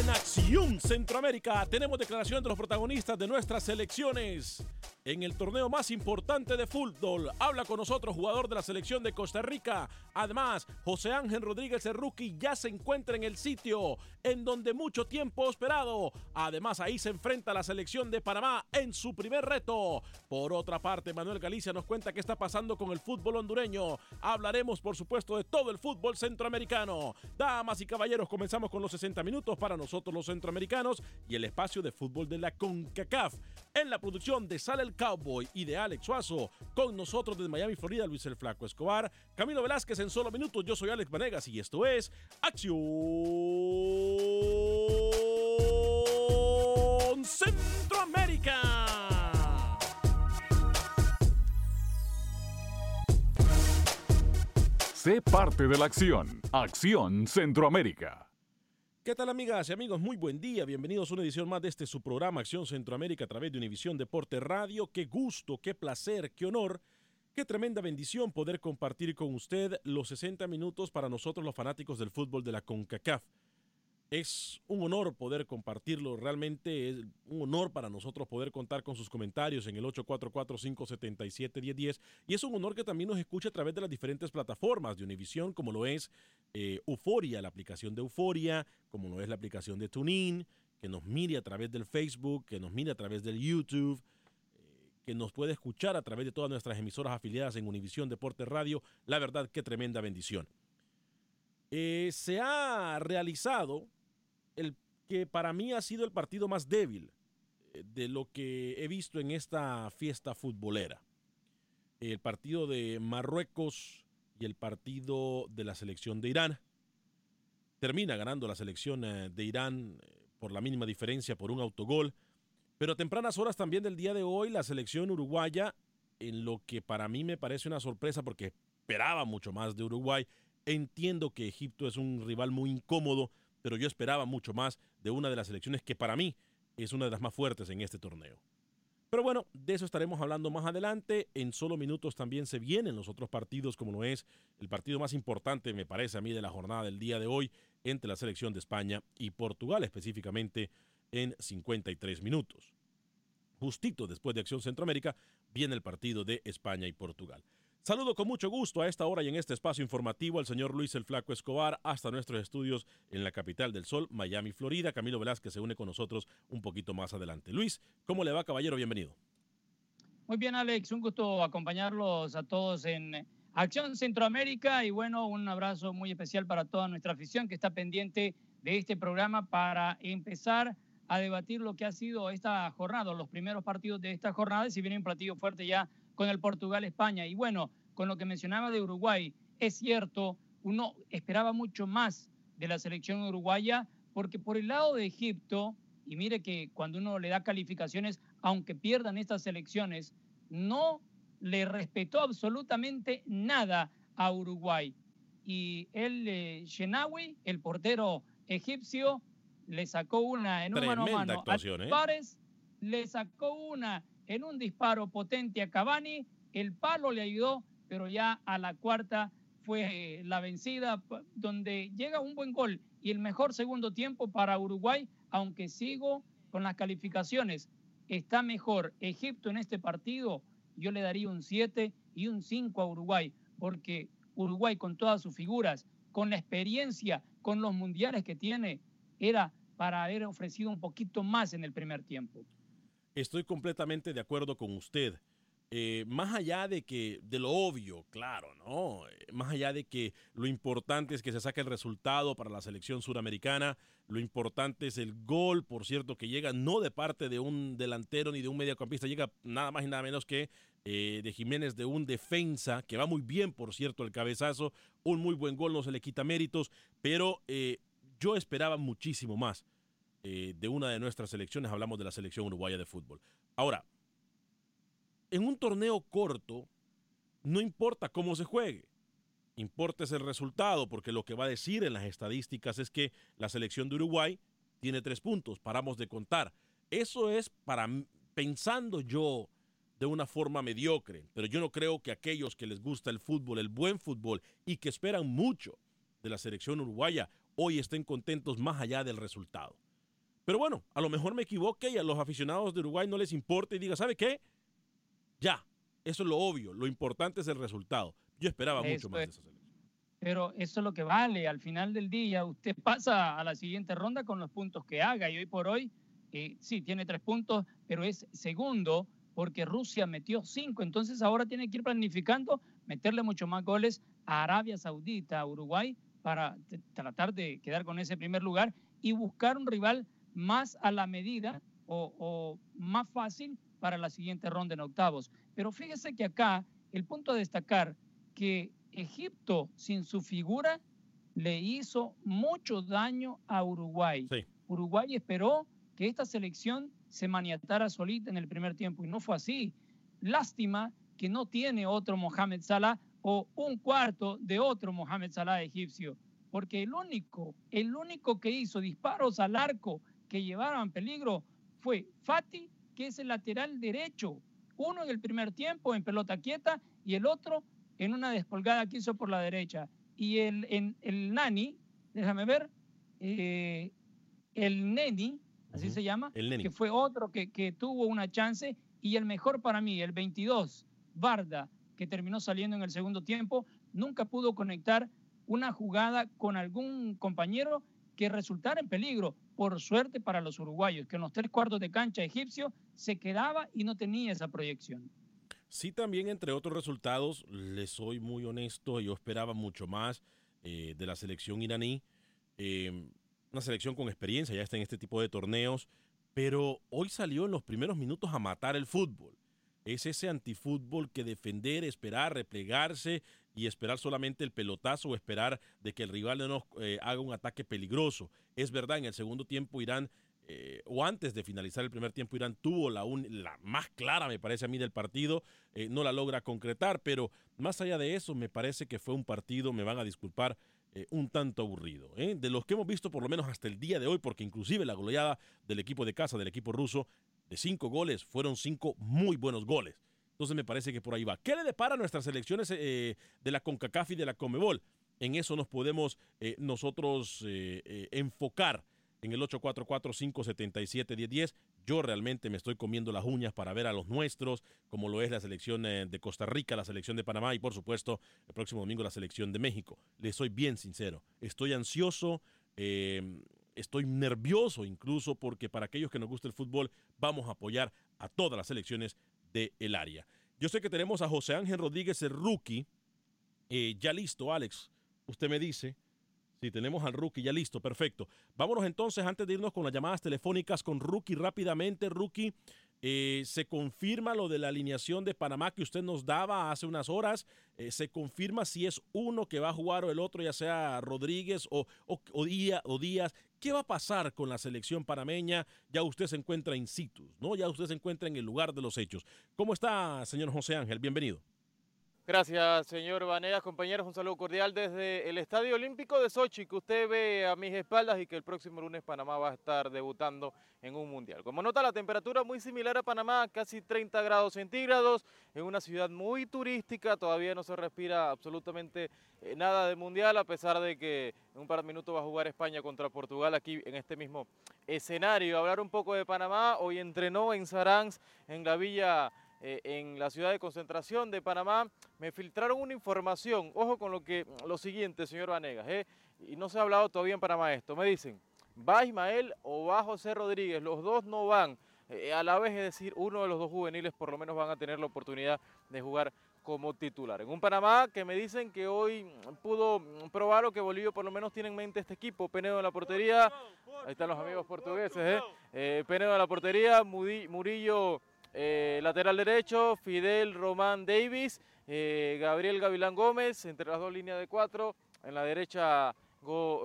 En Acción Centroamérica tenemos declaración de los protagonistas de nuestras selecciones. En el torneo más importante de fútbol, habla con nosotros jugador de la selección de Costa Rica. Además, José Ángel Rodríguez el rookie ya se encuentra en el sitio en donde mucho tiempo esperado. Además, ahí se enfrenta a la selección de Panamá en su primer reto. Por otra parte, Manuel Galicia nos cuenta qué está pasando con el fútbol hondureño. Hablaremos, por supuesto, de todo el fútbol centroamericano. Damas y caballeros, comenzamos con los 60 minutos para nosotros los centroamericanos y el espacio de fútbol de la CONCACAF. En la producción de Sale el Cowboy y de Alex Suazo, con nosotros desde Miami, Florida, Luis el Flaco Escobar, Camilo Velázquez en solo minutos. Yo soy Alex Vanegas y esto es Acción Centroamérica. Sé parte de la acción. Acción Centroamérica. ¿Qué tal amigas y amigos? Muy buen día. Bienvenidos a una edición más de este su programa Acción Centroamérica a través de Univisión Deporte Radio. Qué gusto, qué placer, qué honor, qué tremenda bendición poder compartir con usted los 60 minutos para nosotros los fanáticos del fútbol de la CONCACAF. Es un honor poder compartirlo, realmente es un honor para nosotros poder contar con sus comentarios en el 844-577-1010 y es un honor que también nos escuche a través de las diferentes plataformas de Univisión, como lo es eh, Euforia, la aplicación de Euforia, como lo es la aplicación de TuneIn, que nos mire a través del Facebook, que nos mire a través del YouTube, que nos puede escuchar a través de todas nuestras emisoras afiliadas en Univisión Deporte Radio. La verdad, qué tremenda bendición. Eh, se ha realizado el que para mí ha sido el partido más débil eh, de lo que he visto en esta fiesta futbolera. El partido de Marruecos y el partido de la selección de Irán. Termina ganando la selección eh, de Irán por la mínima diferencia, por un autogol. Pero a tempranas horas también del día de hoy, la selección uruguaya, en lo que para mí me parece una sorpresa porque esperaba mucho más de Uruguay. Entiendo que Egipto es un rival muy incómodo, pero yo esperaba mucho más de una de las selecciones que para mí es una de las más fuertes en este torneo. Pero bueno, de eso estaremos hablando más adelante. En solo minutos también se vienen los otros partidos, como lo es el partido más importante, me parece a mí, de la jornada del día de hoy entre la selección de España y Portugal, específicamente en 53 minutos. Justito después de Acción Centroamérica viene el partido de España y Portugal. Saludo con mucho gusto a esta hora y en este espacio informativo al señor Luis el Flaco Escobar hasta nuestros estudios en la capital del sol, Miami, Florida. Camilo Velázquez se une con nosotros un poquito más adelante. Luis, ¿cómo le va, caballero? Bienvenido. Muy bien, Alex. Un gusto acompañarlos a todos en Acción Centroamérica y bueno, un abrazo muy especial para toda nuestra afición que está pendiente de este programa para empezar a debatir lo que ha sido esta jornada, los primeros partidos de esta jornada, si viene un platillo fuerte ya con el Portugal-España. Y bueno, con lo que mencionaba de Uruguay, es cierto, uno esperaba mucho más de la selección uruguaya, porque por el lado de Egipto, y mire que cuando uno le da calificaciones, aunque pierdan estas selecciones, no le respetó absolutamente nada a Uruguay. Y el eh, Shenawi, el portero egipcio, le sacó una en un mano a mano a ¿eh? le sacó una en un disparo potente a Cavani, el palo le ayudó, pero ya a la cuarta fue eh, la vencida, donde llega un buen gol y el mejor segundo tiempo para Uruguay, aunque sigo con las calificaciones. Está mejor Egipto en este partido yo le daría un 7 y un 5 a Uruguay, porque Uruguay con todas sus figuras, con la experiencia, con los mundiales que tiene, era para haber ofrecido un poquito más en el primer tiempo. Estoy completamente de acuerdo con usted. Eh, más allá de que, de lo obvio, claro, ¿no? Eh, más allá de que lo importante es que se saque el resultado para la selección suramericana, lo importante es el gol, por cierto, que llega no de parte de un delantero ni de un mediocampista, llega nada más y nada menos que eh, de Jiménez, de un defensa, que va muy bien, por cierto, el cabezazo, un muy buen gol, no se le quita méritos, pero yo esperaba muchísimo más de una de nuestras selecciones, hablamos de la selección uruguaya de fútbol. Ahora, en un torneo corto, no importa cómo se juegue, importa es el resultado, porque lo que va a decir en las estadísticas es que la selección de Uruguay tiene tres puntos, paramos de contar. Eso es para pensando yo de una forma mediocre, pero yo no creo que aquellos que les gusta el fútbol, el buen fútbol y que esperan mucho de la selección uruguaya hoy estén contentos más allá del resultado. Pero bueno, a lo mejor me equivoque y a los aficionados de Uruguay no les importa y diga, ¿sabe qué? Ya, eso es lo obvio, lo importante es el resultado. Yo esperaba mucho más de esa selección. Pero eso es lo que vale, al final del día usted pasa a la siguiente ronda con los puntos que haga y hoy por hoy eh, sí tiene tres puntos, pero es segundo porque Rusia metió cinco, entonces ahora tiene que ir planificando meterle mucho más goles a Arabia Saudita, a Uruguay, para tratar de quedar con ese primer lugar y buscar un rival más a la medida o, o más fácil para la siguiente ronda en octavos. Pero fíjese que acá el punto a destacar que Egipto sin su figura le hizo mucho daño a Uruguay. Uruguay esperó que esta selección se maniatara solita en el primer tiempo y no fue así. Lástima que no tiene otro Mohamed Salah o un cuarto de otro Mohamed Salah egipcio, porque el único, el único que hizo disparos al arco que llevaron peligro fue Fati que es el lateral derecho. Uno en el primer tiempo en pelota quieta y el otro en una despolgada que hizo por la derecha. Y el, en, el Nani, déjame ver, eh, el Neni, así se llama, que fue otro que, que tuvo una chance. Y el mejor para mí, el 22, Barda, que terminó saliendo en el segundo tiempo, nunca pudo conectar una jugada con algún compañero que resultara en peligro. Por suerte para los uruguayos, que en los tres cuartos de cancha egipcio se quedaba y no tenía esa proyección. Sí, también entre otros resultados, les soy muy honesto, yo esperaba mucho más eh, de la selección iraní. Em, una selección con experiencia, ya está en este tipo de torneos, pero hoy salió en los primeros minutos a matar el fútbol. Es ese antifútbol que defender, esperar, replegarse y esperar solamente el pelotazo o esperar de que el rival no nos eh, haga un ataque peligroso. Es verdad, en el segundo tiempo Irán eh, o antes de finalizar el primer tiempo, Irán tuvo la, la más clara, me parece a mí, del partido, eh, no la logra concretar, pero más allá de eso, me parece que fue un partido, me van a disculpar, eh, un tanto aburrido. De los que hemos visto por lo menos hasta el día de hoy, porque inclusive la goleada del equipo de casa, del equipo ruso, de cinco goles, fueron cinco muy buenos goles. Entonces me parece que por ahí va. ¿Qué le depara a nuestras selecciones de la CONCACAF y de la COMEBOL? En eso nos podemos nosotros enfocar en el 844-577-1010. Yo realmente me estoy comiendo las uñas para ver a los nuestros, como lo es la selección eh, de Costa Rica, la selección de Panamá y por supuesto el próximo domingo la selección de México. Les soy bien sincero, estoy ansioso, eh, estoy nervioso incluso porque para aquellos que nos gusta el fútbol vamos a apoyar a todas las selecciones del área. Yo sé que tenemos a José Ángel Rodríguez, el rookie, eh, ya listo, Alex. Usted me dice. Si tenemos al rookie ya listo, perfecto. Vámonos entonces, antes de irnos con las llamadas telefónicas con rookie rápidamente. Rookie, eh, se confirma lo de la alineación de Panamá que usted nos daba hace unas horas. Eh, se confirma si es uno que va a jugar o el otro, ya sea Rodríguez o, o, o Díaz. ¿Qué va a pasar con la selección panameña? Ya usted se encuentra in situ, ¿no? Ya usted se encuentra en el lugar de los hechos. ¿Cómo está, señor José Ángel? Bienvenido. Gracias, señor Vanegas. Compañeros, un saludo cordial desde el Estadio Olímpico de Sochi, que usted ve a mis espaldas y que el próximo lunes Panamá va a estar debutando en un mundial. Como nota, la temperatura muy similar a Panamá, casi 30 grados centígrados, en una ciudad muy turística, todavía no se respira absolutamente eh, nada de mundial, a pesar de que en un par de minutos va a jugar España contra Portugal aquí en este mismo escenario. Hablar un poco de Panamá, hoy entrenó en Saransk, en la villa eh, en la ciudad de concentración de Panamá, me filtraron una información, ojo con lo que lo siguiente, señor Vanegas, eh, y no se ha hablado todavía en Panamá esto, me dicen, va Ismael o va José Rodríguez, los dos no van, eh, a la vez es decir, uno de los dos juveniles por lo menos van a tener la oportunidad de jugar como titular. En un Panamá que me dicen que hoy pudo probar o que Bolivia por lo menos tiene en mente este equipo. Penedo en la portería, ahí están los amigos portugueses, eh. Penedo en la portería, Murillo eh, lateral derecho, Fidel Román Davis, eh, Gabriel Gavilán Gómez, entre las dos líneas de cuatro. En la derecha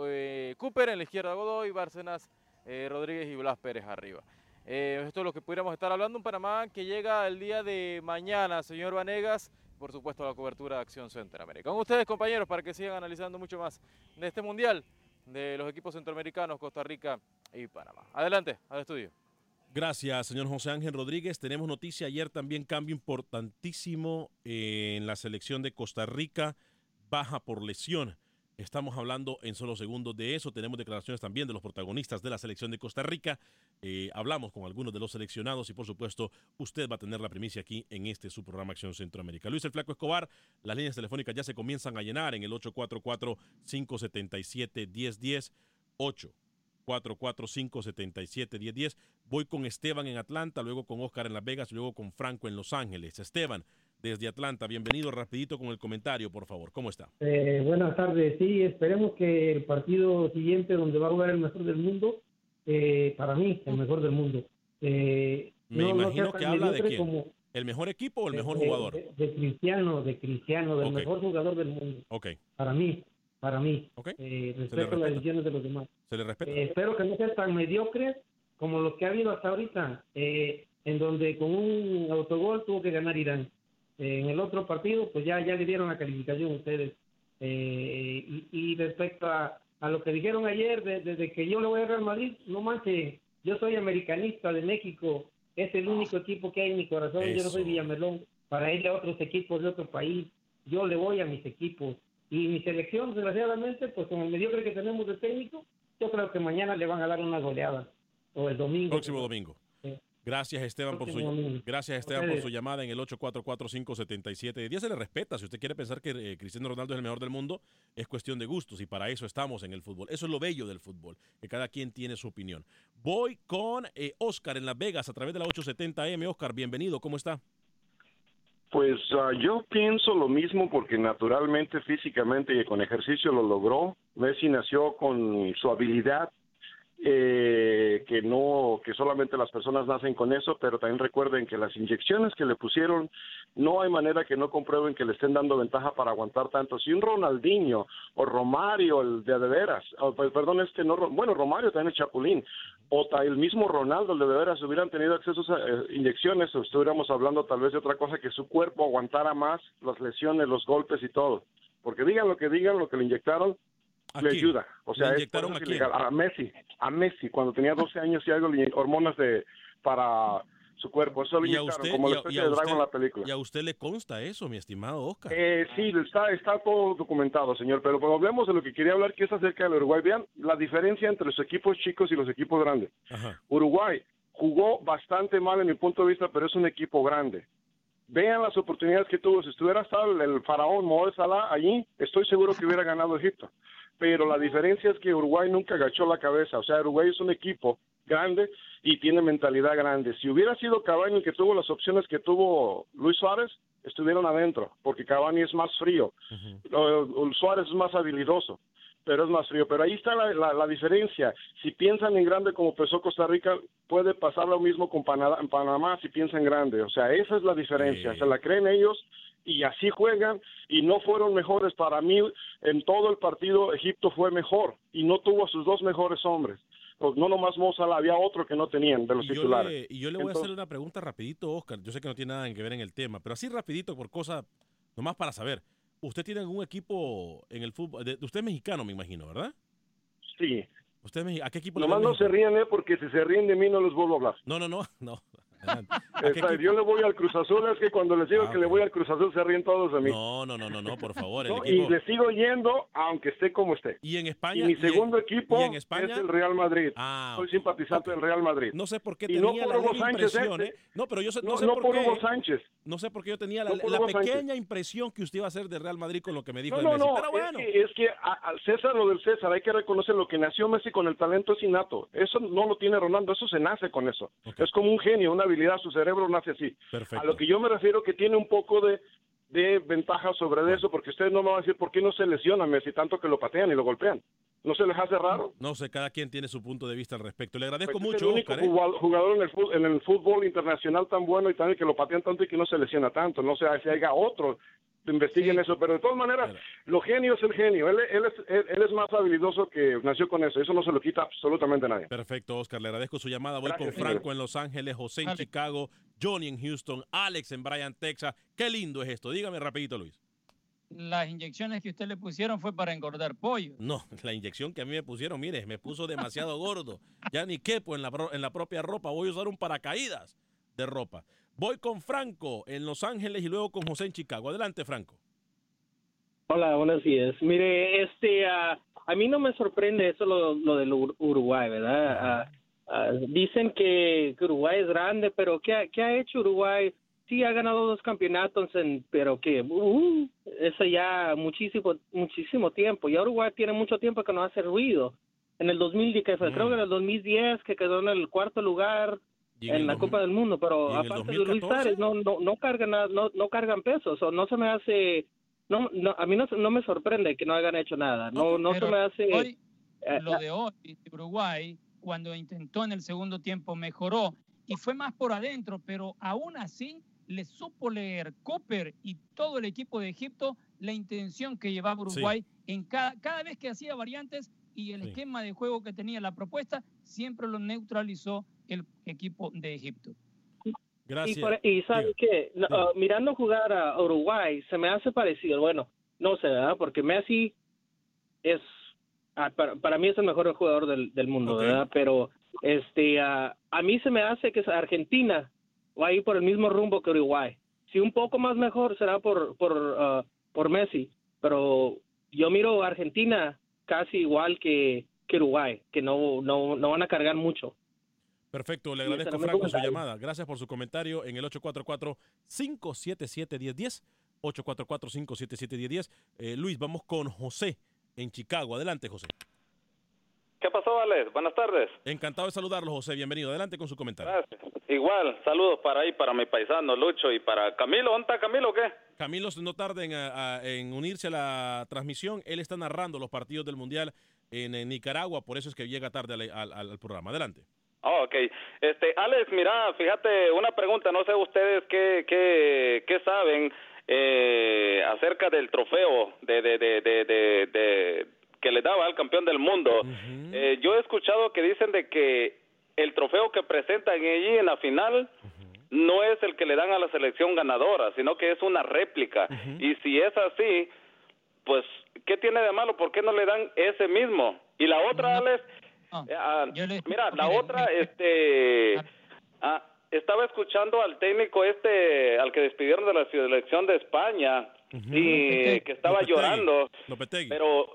eh, Cooper, en la izquierda Godoy, Bárcenas Rodríguez y Blas Pérez arriba. esto es lo que pudiéramos estar hablando. Un Panamá que llega el día de mañana, señor Vanegas. Por supuesto, la cobertura de Acción Centroamérica. Con ustedes, compañeros, para que sigan analizando mucho más de este mundial de los equipos centroamericanos, Costa Rica y Panamá. Adelante, al estudio. Gracias, señor José Ángel Rodríguez. Tenemos noticia ayer también, cambio importantísimo en la selección de Costa Rica, baja por lesión. Estamos hablando en solo segundos de eso. Tenemos declaraciones también de los protagonistas de la selección de Costa Rica. Eh, hablamos con algunos de los seleccionados y, por supuesto, usted va a tener la primicia aquí en este su programa Acción Centroamérica. Luis el Flaco Escobar, las líneas telefónicas ya se comienzan a llenar en el 844-577-1010. 8 445-77-1010. Voy con Esteban en Atlanta, luego con Oscar en Las Vegas, luego con Franco en Los Ángeles. Esteban, desde Atlanta, bienvenido rapidito con el comentario, por favor. ¿Cómo está? Eh, buenas tardes. Sí, esperemos que el partido siguiente donde va a jugar el mejor del mundo, eh, para mí, el mejor del mundo. Eh, Me imagino que habla de quién. ¿El mejor equipo o el mejor jugador? De, Cristiano, de Cristiano, del mejor jugador del mundo. Ok. Para mí para mí. Eh, respeto las decisiones de los demás. Se le respeta. Eh, espero que no sea tan mediocre como los que ha habido hasta ahorita, eh, en donde con un autogol tuvo que ganar Irán. en el otro partido, pues ya, ya le dieron la calificación ustedes. Y, respecto a, a, lo que dijeron ayer, desde que yo le voy a Real Madrid, no manches, yo soy americanista de México, es el único equipo que hay en mi corazón, yo no soy Villamelón, para irle a otros equipos de otro país, yo le voy a mis equipos y mi selección, desgraciadamente, pues con el mediocre que tenemos de técnico, yo creo que mañana le van a dar una goleada. O el domingo. Próximo domingo. Gracias Esteban, por su, gracias Esteban por su llamada en el 844-577. Día se le respeta. Si usted quiere pensar que eh, Cristiano Ronaldo es el mejor del mundo, es cuestión de gustos y para eso estamos en el fútbol. Eso es lo bello del fútbol, que cada quien tiene su opinión. Voy con eh, Oscar en Las Vegas a través de la 870M. Oscar, bienvenido. ¿Cómo está? Pues ah, yo pienso lo mismo porque naturalmente, físicamente y con ejercicio lo logró. Messi nació con su habilidad eh, que no que solamente las personas nacen con eso, pero también recuerden que las inyecciones que le pusieron no hay manera que no comprueben que le estén dando ventaja para aguantar tanto. Si un Ronaldinho o Romario, el de de veras, pues, perdón, este no, bueno, Romario también es Chapulín, o el mismo Ronaldo, el de de veras, hubieran tenido acceso a eh, inyecciones, o estuviéramos hablando tal vez de otra cosa, que su cuerpo aguantara más las lesiones, los golpes y todo. Porque digan lo que digan, lo que le inyectaron, le ayuda. O sea, a, Messi, a Messi, cuando tenía 12 años y algo, hormonas de para su cuerpo. Eso lo inyectaron, como la especie de Dragon en la película. ¿Y a usted le consta eso, mi estimado Oscar? Eh, sí, está, está todo documentado, señor. Pero cuando hablemos de lo que quería hablar, que es acerca del Uruguay, vean la diferencia entre los equipos chicos y los equipos grandes. Uruguay jugó bastante mal en mi punto de vista, pero es un equipo grande. Vean las oportunidades que tuvo. Si estuviera el, el faraón Mohamed Salah allí, estoy seguro que hubiera ganado Egipto. Pero la diferencia es que Uruguay nunca agachó la cabeza. O sea, Uruguay es un equipo grande y tiene mentalidad grande. Si hubiera sido Cavani el que tuvo las opciones que tuvo Luis Suárez, estuvieron adentro, porque Cavani es más frío. Uh, Suárez es más habilidoso pero es más frío. Pero ahí está la, la, la diferencia. Si piensan en grande como empezó Costa Rica, puede pasar lo mismo con Panamá, Panamá si piensan grande. O sea, esa es la diferencia. Sí. Se la creen ellos y así juegan y no fueron mejores para mí en todo el partido Egipto fue mejor y no tuvo a sus dos mejores hombres pues no nomás Mozala, había otro que no tenían de los Y yo, titulares le, y yo le voy a hacer una pregunta rapidito, Oscar. Yo sé que no tiene nada que ver en el tema, pero así rapidito por cosa, nomás para saber. ¿Usted tiene algún equipo en el fútbol? de- usted es mexicano, me imagino, ¿verdad? sí ¿Usted es ¿A qué equipo nomás no se ríen eh porque si se ríen de mí no les vuelvo a hablar No, no, no, no. Adelante. ¿A qué Está, equipo? yo le voy al Cruz Azul es que cuando les digo Ah, que le voy al Cruz Azul se ríen todos de mí No, no, no, no, no, por favor. El No, equipo... y le sigo yendo aunque esté como esté Y en y España. mi en- segundo equipo y en España? es el Real Madrid Ah, soy simpatizante Ok. del Real Madrid No sé por qué Y no tenía por la Hugo Sánchez, ¿eh? ¿eh? No, pero yo sé, no, no, sé no por, por qué. Hugo Sánchez No sé por qué yo tenía la, Sánchez. pequeña impresión que usted iba a ser de Real Madrid con lo que me dijo No, no, Messi. no, Pero bueno. es que, es que al César lo del César, hay que reconocer lo que nació Messi con el talento es innato. Eso no lo tiene Ronaldo, eso se nace con eso. Es como un genio, una habilidad, su cerebro nace así. Perfecto. A lo que yo me refiero que tiene un poco de, de ventaja sobre eso, porque ustedes no me van a decir por qué no se lesiona Messi tanto que lo patean y lo golpean. ¿No se les hace raro? No sé, cada quien tiene su punto de vista al respecto. Le agradezco Pues es mucho, el único Oscar. ¿eh? jugado- jugador en el, fútbol, en el fútbol internacional tan bueno y también que lo patean tanto y que no se lesiona tanto. No sé si haya otro investiguen Sí. eso, pero de todas maneras, lo genio es el genio. Él, él, es, él, él es más habilidoso que nació con eso. Eso no se lo quita absolutamente nadie. Perfecto, Oscar. Le agradezco su llamada. Voy Gracias, con Franco en Los Ángeles, José en. Chicago, Johnny en Houston, Alex en Bryan, Texas. Qué lindo es esto. Dígame rapidito, Luis. Las inyecciones que usted le pusieron fue para engordar pollo. No, la inyección que a mí me pusieron, mire, me puso demasiado gordo. Ya ni quepo en la, pro- en la propia ropa. Voy a usar un paracaídas de ropa. Voy con Franco en Los Ángeles y luego con José en Chicago. Adelante, Franco. Hola, buenos días. Mire, este, ah, a mí no me sorprende eso lo, lo del Ur- Uruguay, ¿verdad? Ah, ah, dicen que, Uruguay es grande, pero ¿qué ha, qué ha hecho Uruguay? Sí, ha ganado dos campeonatos, en, pero que uh, eso ya muchísimo, muchísimo tiempo. Ya Uruguay tiene mucho tiempo que no hace ruido. En el 2010, que fue, Mm. creo que en el 2010, que quedó en el cuarto lugar en, la Copa del Mundo, pero ¿y en el aparte de Luis 2014? Suárez no, no, no cargan nada- no, no cargan pesos, o no se me hace, no, no a mí no, no me sorprende que no hayan hecho nada, no, no se me hace, Hoy, eh, lo de hoy, de Uruguay, cuando intentó en el segundo tiempo, mejoró y fue más por adentro, pero aún así le supo leer Cooper y todo el equipo de Egipto la intención que llevaba Uruguay en cada, cada vez que hacía variantes y el Sí. esquema de juego que tenía la propuesta, siempre lo neutralizó el equipo de Egipto. Gracias. y, por- y ¿sabe Diga. qué? No, Diga. ah, mirando jugar a Uruguay se me hace parecido, bueno, no sé, ¿verdad? Porque Messi es, ah, para, para mí es el mejor jugador del, del mundo. ¿verdad? Pero este, ah, a mí se me hace que Argentina va a ir por el mismo rumbo que Uruguay. Si un poco más mejor será por, por, ah, por Messi, pero yo miro a Argentina casi igual que, que Uruguay, que no, no, no van a cargar mucho. Perfecto, le agradezco Franco su llamada. Gracias por su comentario en el 844-577-1010. 844-577-1010. Eh, Luis, vamos con José en Chicago. Adelante, José. ¿Qué pasó, Alex? Buenas tardes. Encantado de saludarlo, José. Bienvenido. Adelante con su comentario. Gracias. Igual, saludos para ahí, para mi paisano Lucho y para Camilo. ¿Dónde está Camilo o qué? Camilo, no tarde en, a- a- en unirse a la transmisión. Él está narrando los partidos del Mundial en, en Nicaragua, por eso es que llega tarde al, al- al programa. Adelante. Oh, ok. Este, Alex, mira, fíjate, una pregunta, no sé ustedes qué, qué, qué saben eh, acerca del trofeo de, de, de, de, de- de- que le daba al campeón del mundo. Eh, yo he escuchado que dicen de que el trofeo que presentan allí en la final no es el que le dan a la selección ganadora, sino que es una réplica. Y si es así, pues, ¿qué tiene de malo? ¿Por qué no le dan ese mismo? Y la otra. Alex, No, eh, ah, le- mira, la mire, otra, mire. este, ah, estaba escuchando al técnico este, al que despidieron de la selección de España, y Lopetegui. que estaba Lopetegui. llorando, Lopetegui. pero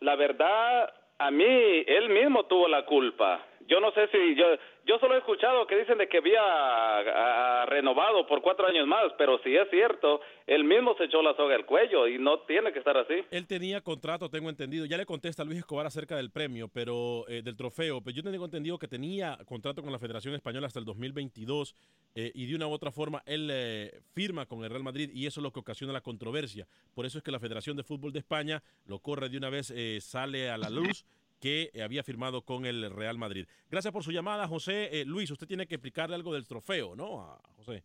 la verdad, a mí, él mismo tuvo la culpa. Yo no sé si yo yo solo he escuchado que dicen de que había ah, renovado por cuatro años más, pero si es cierto, él mismo se echó la soga al cuello y no tiene que estar así. Él tenía contrato, tengo entendido. Ya le contesta a Luis Escobar acerca del premio, pero eh, del trofeo. Pero yo tengo entendido que tenía contrato con la Federación Española hasta el 2022 eh, y de una u otra forma él eh, firma con el Real Madrid y eso es lo que ocasiona la controversia. Por eso es que la Federación de Fútbol de España lo corre de una vez, sale a la luz que había firmado con el Real Madrid. Gracias por su llamada, José. Eh, Luis, usted tiene que explicarle algo del trofeo, ¿no? A José.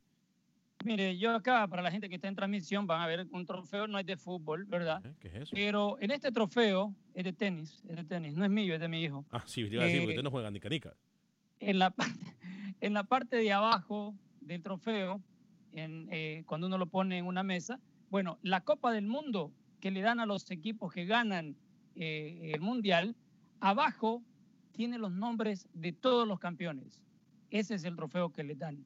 Mire, yo acá, para la gente que está en transmisión, van a ver un trofeo, no es de fútbol, ¿verdad? ¿Qué es eso? Pero en este trofeo es de tenis, es de tenis, no es mío, es de mi hijo. Ah, sí, iba a decir, porque usted no juega ni canica. En la, en la parte de abajo del trofeo, en, eh, cuando uno lo pone en una mesa, bueno, la Copa del Mundo que le dan a los equipos que ganan eh, el Mundial, Abajo tiene los nombres de todos los campeones. Ese es el trofeo que le dan.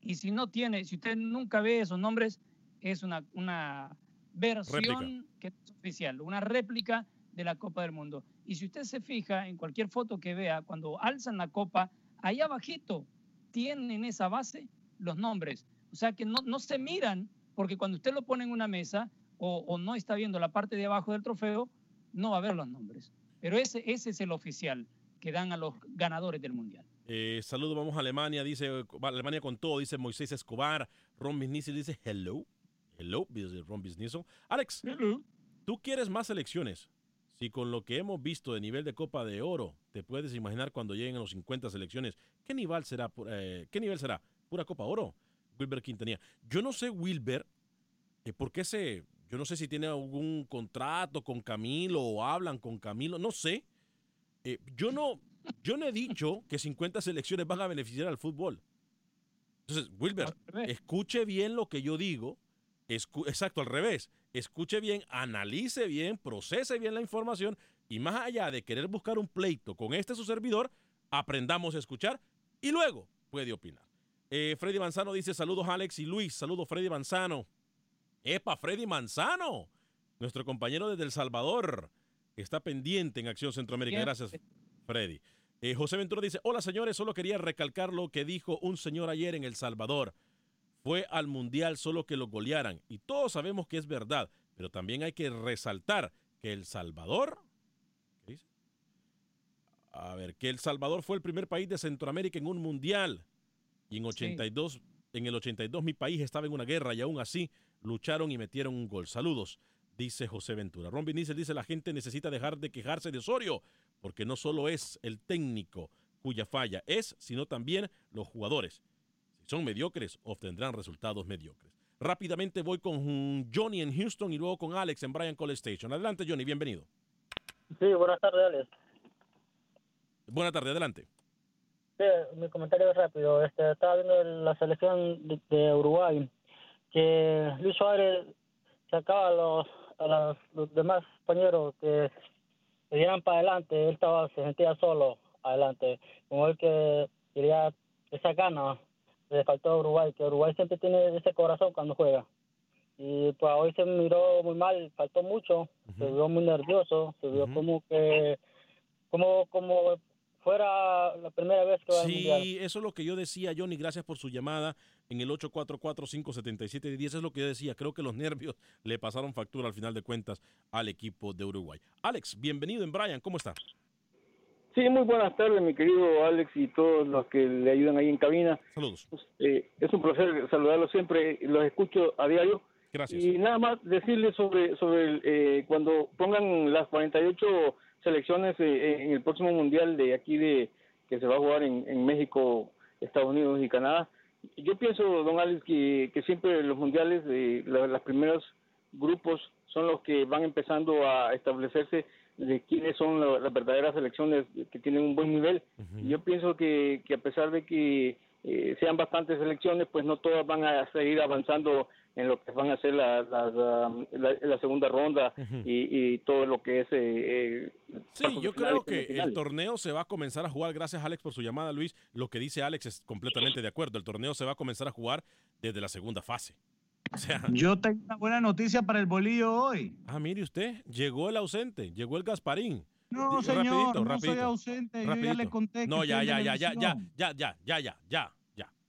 Y si no tiene, si usted nunca ve esos nombres, es una, una versión que es oficial, una réplica de la Copa del Mundo. Y si usted se fija en cualquier foto que vea, cuando alzan la copa, ahí abajito tienen esa base los nombres. O sea que no, no se miran, porque cuando usted lo pone en una mesa o, o no está viendo la parte de abajo del trofeo, no va a ver los nombres. Pero ese, ese es el oficial que dan a los ganadores del Mundial. Eh, saludos, vamos a Alemania, dice Alemania con todo, dice Moisés Escobar, Ron Bisnizel dice hello, hello, dice Ron Bisnizel. Alex, tú quieres más selecciones. Si con lo que hemos visto de nivel de Copa de Oro, te puedes imaginar cuando lleguen a los 50 selecciones, ¿qué nivel será? Eh, ¿Qué nivel será? Pura Copa Oro. Wilber Quintanilla. Yo no sé, Wilber, eh, por qué se yo no sé si tiene algún contrato con Camilo o hablan con Camilo, no sé. Eh, yo, no, yo no he dicho que 50 selecciones van a beneficiar al fútbol. Entonces, Wilber, escuche bien lo que yo digo. exacto, al revés. Escuche bien, analice bien, procese bien la información y más allá de querer buscar un pleito con este su servidor, aprendamos a escuchar y luego puede opinar. Eh, Freddy Manzano dice saludos Alex y Luis, saludos Freddy Manzano. Epa, Freddy Manzano, nuestro compañero desde El Salvador, está pendiente en Acción Centroamérica. Gracias, Freddy. Eh, José Ventura dice, hola señores, solo quería recalcar lo que dijo un señor ayer en El Salvador. Fue al Mundial solo que lo golearan. Y todos sabemos que es verdad, pero también hay que resaltar que El Salvador... ¿Qué dice? A ver, que El Salvador fue el primer país de Centroamérica en un Mundial. Y en 82, en el 82 mi país estaba en una guerra y aún así lucharon y metieron un gol. Saludos, dice José Ventura. Ron Vinizel dice la gente necesita dejar de quejarse de Osorio, porque no solo es el técnico cuya falla es, sino también los jugadores. Si son mediocres, obtendrán resultados mediocres. Rápidamente voy con Johnny en Houston y luego con Alex en Bryan College Station. Adelante, Johnny, bienvenido. Sí, buenas tardes, Alex. Buenas tardes, adelante. Sí, mi comentario es rápido. Este, estaba viendo la selección de Uruguay que Luis Suárez sacaba a los, a los, demás compañeros que se dieran para adelante, él estaba, se sentía solo adelante, como el que quería esa gana, le faltó a Uruguay, que Uruguay siempre tiene ese corazón cuando juega. Y pues hoy se miró muy mal, faltó mucho, se vio muy nervioso, se vio como que, como, como fuera la primera vez que va Sí, eso es lo que yo decía, Johnny, gracias por su llamada en el 844-577-10. Es lo que yo decía, creo que los nervios le pasaron factura al final de cuentas al equipo de Uruguay. Alex, bienvenido en Brian, ¿cómo está? Sí, muy buenas tardes, mi querido Alex y todos los que le ayudan ahí en cabina. Saludos. Eh, es un placer saludarlos siempre, los escucho a diario. Gracias. Y nada más decirles sobre, sobre eh, cuando pongan las 48 selecciones eh, en el próximo mundial de aquí de que se va a jugar en, México, Estados Unidos y Canadá. Yo pienso, don Alex, que, que siempre los mundiales, eh, los primeros grupos son los que van empezando a establecerse de quiénes son las verdaderas selecciones que tienen un buen nivel. Yo pienso que, que a pesar de que eh, sean bastantes selecciones, pues no todas van a seguir avanzando en lo que van a ser la, la, segunda ronda y, todo lo que es... Eh, eh sí, yo creo que el torneo se va a comenzar a jugar, gracias Alex por su llamada, Luis, lo que dice Alex es completamente de acuerdo, el torneo se va a comenzar a jugar desde la segunda fase. O sea, yo tengo una buena noticia para el bolillo hoy. Ah, mire usted, llegó el ausente, llegó el Gasparín. No, señor, rapidito, no rapidito, soy ausente. Yo ya le rapidito. conté que No, ya, ya, ya, ya, ya, ya, ya, ya, ya, ya,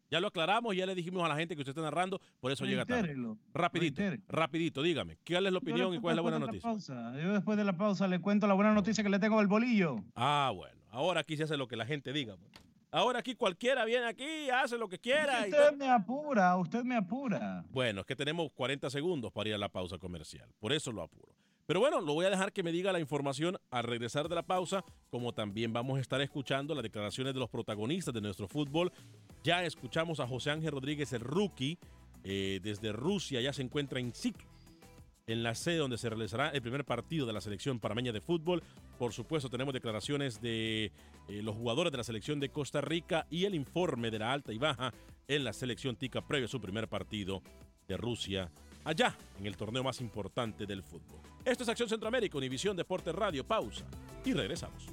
ya. Lo aclaramos ya le dijimos a la gente que usted está narrando, por eso llega tarde. Rapidito, rapidito, dígame, ¿cuál es la opinión y cuál es la buena noticia? Yo después de la pausa le cuento la buena noticia que le tengo del bolillo. Ah, bueno, ahora aquí se hace lo que la gente diga. pues. Ahora aquí cualquiera viene aquí, hace lo que quiera. y Usted me apura, usted me apura. Bueno, es que tenemos 40 segundos para ir a la pausa comercial, por eso lo apuro. Pero bueno, lo voy a dejar que me diga la información al regresar de la pausa, como también vamos a estar escuchando las declaraciones de los protagonistas de nuestro fútbol. Ya escuchamos a José Ángel Rodríguez, el rookie, eh, desde Rusia, ya se encuentra en Sikh, en la sede donde se realizará el primer partido de la selección parameña de fútbol. Por supuesto, tenemos declaraciones de eh, los jugadores de la selección de Costa Rica y el informe de la alta y baja en la selección tica previo a su primer partido de Rusia, allá en el torneo más importante del fútbol. Esto es Acción Centroamérica, Univisión Deportes Radio. Pausa y regresamos.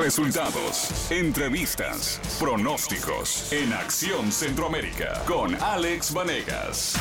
Resultados, entrevistas, pronósticos en Acción Centroamérica con Alex Vanegas.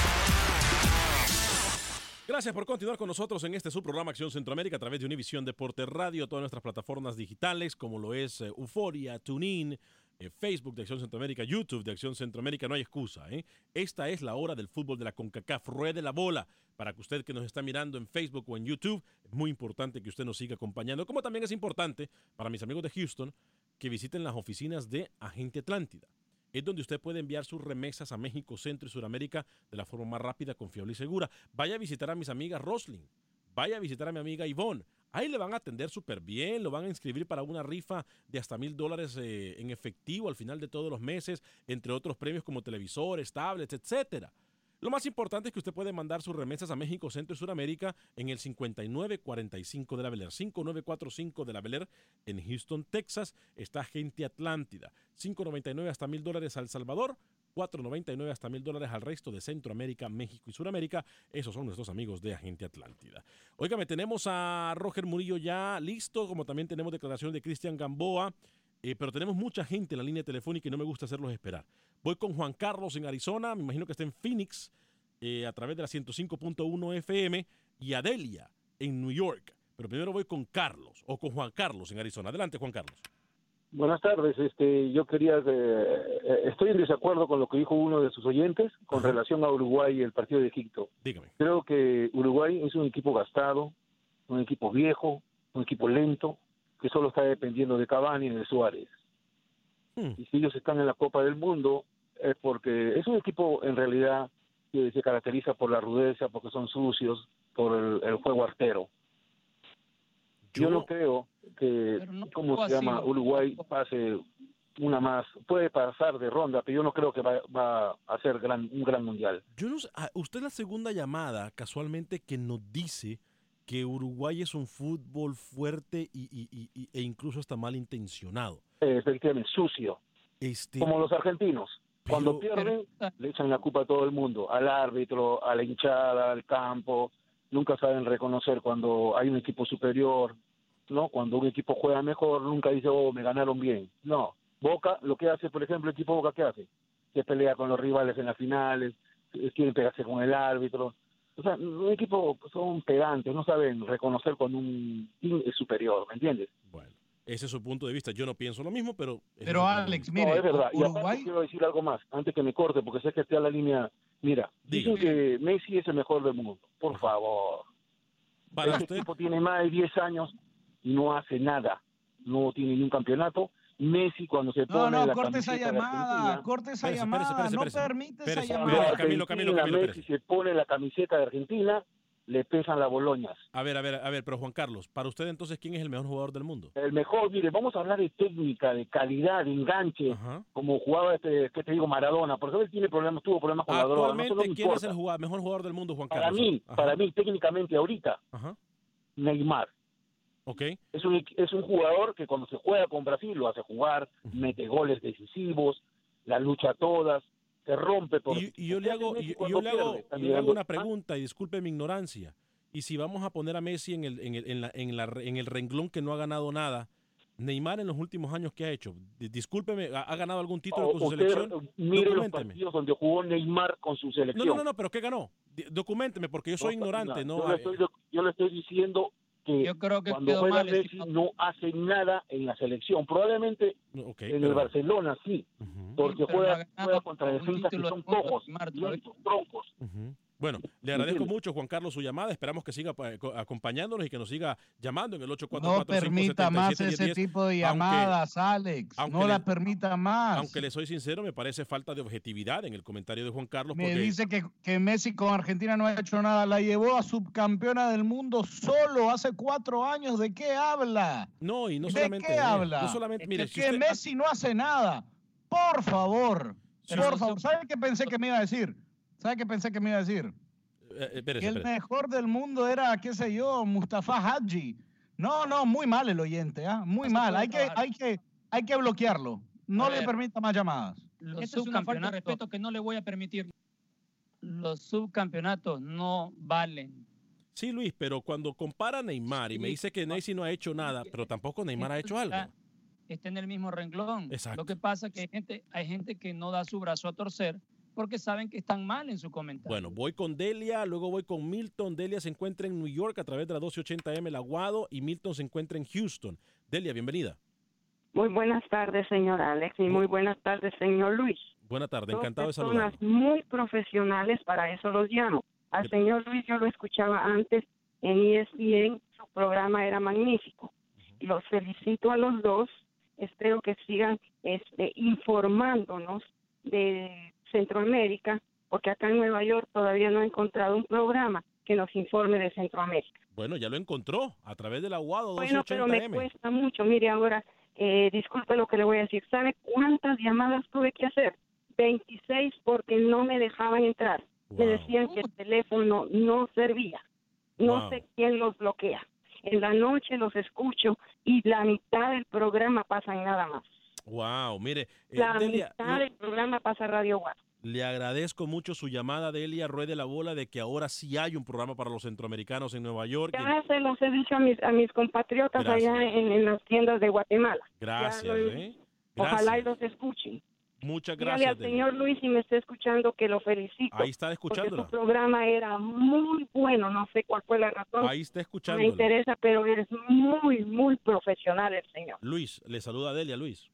Gracias por continuar con nosotros en este subprograma Acción Centroamérica a través de Univisión Deporte Radio, todas nuestras plataformas digitales como lo es eh, Euforia, TuneIn, eh, Facebook de Acción Centroamérica, YouTube de Acción Centroamérica, no hay excusa. ¿eh? Esta es la hora del fútbol de la CONCACAF, ruede la bola. Para que usted que nos está mirando en Facebook o en YouTube, es muy importante que usted nos siga acompañando, como también es importante para mis amigos de Houston que visiten las oficinas de Agente Atlántida. Es donde usted puede enviar sus remesas a México, Centro y Sudamérica de la forma más rápida, confiable y segura. Vaya a visitar a mis amigas Roslyn. Vaya a visitar a mi amiga Ivonne. Ahí le van a atender súper bien, lo van a inscribir para una rifa de hasta mil dólares eh, en efectivo al final de todos los meses, entre otros premios como televisores, tablets, etcétera. Lo más importante es que usted puede mandar sus remesas a México, Centro y Sudamérica en el 5945 de la Beler. 5945 de la Beler en Houston, Texas. Está Gente Atlántida. 599 hasta mil dólares a El Salvador. 4.99 hasta mil dólares al resto de Centroamérica, México y Sudamérica. Esos son nuestros amigos de Agente Atlántida. Óigame, tenemos a Roger Murillo ya listo, como también tenemos declaración de Cristian Gamboa. Eh, pero tenemos mucha gente en la línea telefónica y no me gusta hacerlos esperar. Voy con Juan Carlos en Arizona, me imagino que está en Phoenix eh, a través de la 105.1 FM y Adelia en New York. Pero primero voy con Carlos o con Juan Carlos en Arizona. Adelante, Juan Carlos. Buenas tardes. Este, yo quería, eh, eh, estoy en desacuerdo con lo que dijo uno de sus oyentes con relación a Uruguay y el partido de Egipto. Dígame. Creo que Uruguay es un equipo gastado, un equipo viejo, un equipo lento, que solo está dependiendo de Cavani y de Suárez. Y si ellos están en la Copa del Mundo es porque es un equipo en realidad que se caracteriza por la rudeza, porque son sucios, por el, el juego artero. Yo, no creo que, ¿cómo jugó se llama? ¿no? Uruguay pase una más. Puede pasar de ronda, pero yo no creo que va, va a ser gran, un gran mundial. Yo no sé, ah, usted es la segunda llamada casualmente que nos dice que Uruguay es un fútbol fuerte y, y- y- y- e incluso hasta malintencionado. Efectivamente, sucio. Este, Como los argentinos. Cuando pierden, le echan la culpa a todo el mundo, al árbitro, a la hinchada, al campo. Nunca saben reconocer cuando hay un equipo superior, ¿no? Cuando un equipo juega mejor, nunca dice, oh, me ganaron bien. No. Boca, lo que hace, por ejemplo, el equipo Boca, ¿qué hace? Se pelea con los rivales en las finales, eh, quieren pegarse con el árbitro. O sea, un equipo son pedantes, no saben reconocer cuando un team superior, ¿me entiendes? ese es su punto de vista. Yo no pienso lo mismo, pero... Pero Alex, mire, no, es verdad. Y aparte quiero decir algo más, antes que me corte, porque sé que está la línea. Mira, dicen que Messi es el mejor del mundo. Por favor. Para Ese tipo tiene más de 10 años y no hace nada. No tiene ni un campeonato. Messi cuando se No, pone no, la corte esa camiseta de llamada, Argentina- corte esa Espérese, llamada, espérese, no espérese. permite esa Espérese, llamada. Camilo, Camilo, Camilo, Messi se pone la camiseta de Argentina, le pesan las boloñas. A ver, a ver, a ver, pero Juan Carlos, para usted entonces, ¿quién es el mejor jugador del mundo? El mejor, mire, vamos a hablar de técnica, de calidad, de enganche, como jugaba este, que te digo, Maradona, porque él tiene problemas, tuvo problemas con la droga. No, no Actualmente, me ¿quién es importa. el jugador- mejor jugador del mundo, Juan Para Carlos? mí, Ajá. para mí, técnicamente ahorita, Ajá. Neymar. Ok. Es un, es un jugador que cuando se juega con Brasil lo hace jugar, mete goles decisivos, la lucha todas, se rompe por... Y, y yo le hago, yo cuando le hago, pierde, está y le hago una pregunta, y disculpe mi ignorancia. Y si vamos a poner a Messi en el, en el, en la- en la- en el renglón que no ha ganado nada, Neymar en los últimos años, ¿qué ha hecho? Discúlpeme, ¿ha, ha ganado algún título con su selección? eh, mire los partidos donde jugó Neymar con su No, selección. no, no, no, pero ¿qué ganó? Documénteme, porque yo soy No, ignorante, ¿no? Yo le estoy, yo le estoy diciendo que, Yo creo que cuando juega mal Messi no hace nada en la selección. Probablemente en el Barcelona sí, porque juega, juega contra defensas que son cojos, troncos. Ujú. Bueno, le ¿Me agradezco mucho, Juan Carlos, su llamada. Esperamos que siga co- acompañándonos y que nos siga llamando en el No 844 permita más ese tipo de llamadas, Alex. aunque no le- la permita más. Aunque le soy sincero, me parece falta de objetividad en el comentario de Juan Carlos. Me porque dice que, que Messi con Argentina no ha hecho nada. La llevó a subcampeona del mundo solo hace cuatro años. ¿De qué habla? No, y no ¿De solamente qué él, habla? no solamente- mire, si que usted- Messi no hace nada. Por favor. Por no- favor. ¿Sabe qué pensé que me iba a decir? ¿Sabe qué pensé que me iba a decir? Eh, eh, espérese, que el espérese. mejor del mundo era, qué sé yo, Mustafa Hadji. No, no, muy mal el oyente, ¿ah? Muy mal. Hay que, hay, que, hay que bloquearlo. No A le ver. permita más llamadas. Los Esta es una falta de subcampeonatos- respeto que no le voy a permitir. Los subcampeonatos no valen. Sí, Luis, pero cuando compara a Neymar y me dice que Messi no ha hecho nada, pero tampoco Neymar ha hecho algo. Está, está en el mismo renglón. Exacto. Lo que pasa es que hay gente, hay gente que no da su brazo a torcer porque saben que están mal en su comentario. Bueno, voy con Delia, luego voy con Milton. Delia se encuentra en New York a través de la 1280M El Aguado y Milton se encuentra en Houston. Delia, bienvenida. Muy buenas tardes, señor Alex, y muy buenas tardes, señor Luis. Buena tarde, Dos encantado de personas saludarlo. muy profesionales, para eso los llamo. Al señor Luis yo lo escuchaba antes en ESPN, su programa era magnífico. Los felicito a los dos, espero que sigan este, informándonos de Centroamérica, porque acá en Nueva York todavía no he encontrado un programa que nos informe de Centroamérica. Bueno, ya lo encontró a través del Aguado Bueno, pero me 1280M. cuesta mucho. Mire, ahora, eh, disculpe lo que le voy a decir. ¿Sabe cuántas llamadas tuve que hacer? 26 porque no me dejaban entrar. Me decían que el teléfono no servía. No Wow. sé quién los bloquea. En la noche los escucho y la mitad del programa pasa en nada más. Wow, mire, eh, La Delia, mitad lo- del programa pasa Radio Guard. le agradezco mucho su llamada, Delia, ruede la bola de que ahora sí hay un programa para los centroamericanos en Nueva York. Ya se los he dicho a mis, a mis compatriotas Gracias. allá en, en las tiendas de Guatemala. Gracias, lo ¿eh? Ojalá y Gracias. los escuchen. Muchas Dígale gracias, al Delia. señor Luis si me está escuchando que lo felicito. Ahí está Porque escuchándola. su programa era muy bueno, no sé cuál fue la razón. Ahí está me escuchándola. interesa, pero eres muy, muy profesional el señor. Luis, le saluda a Delia, Luis.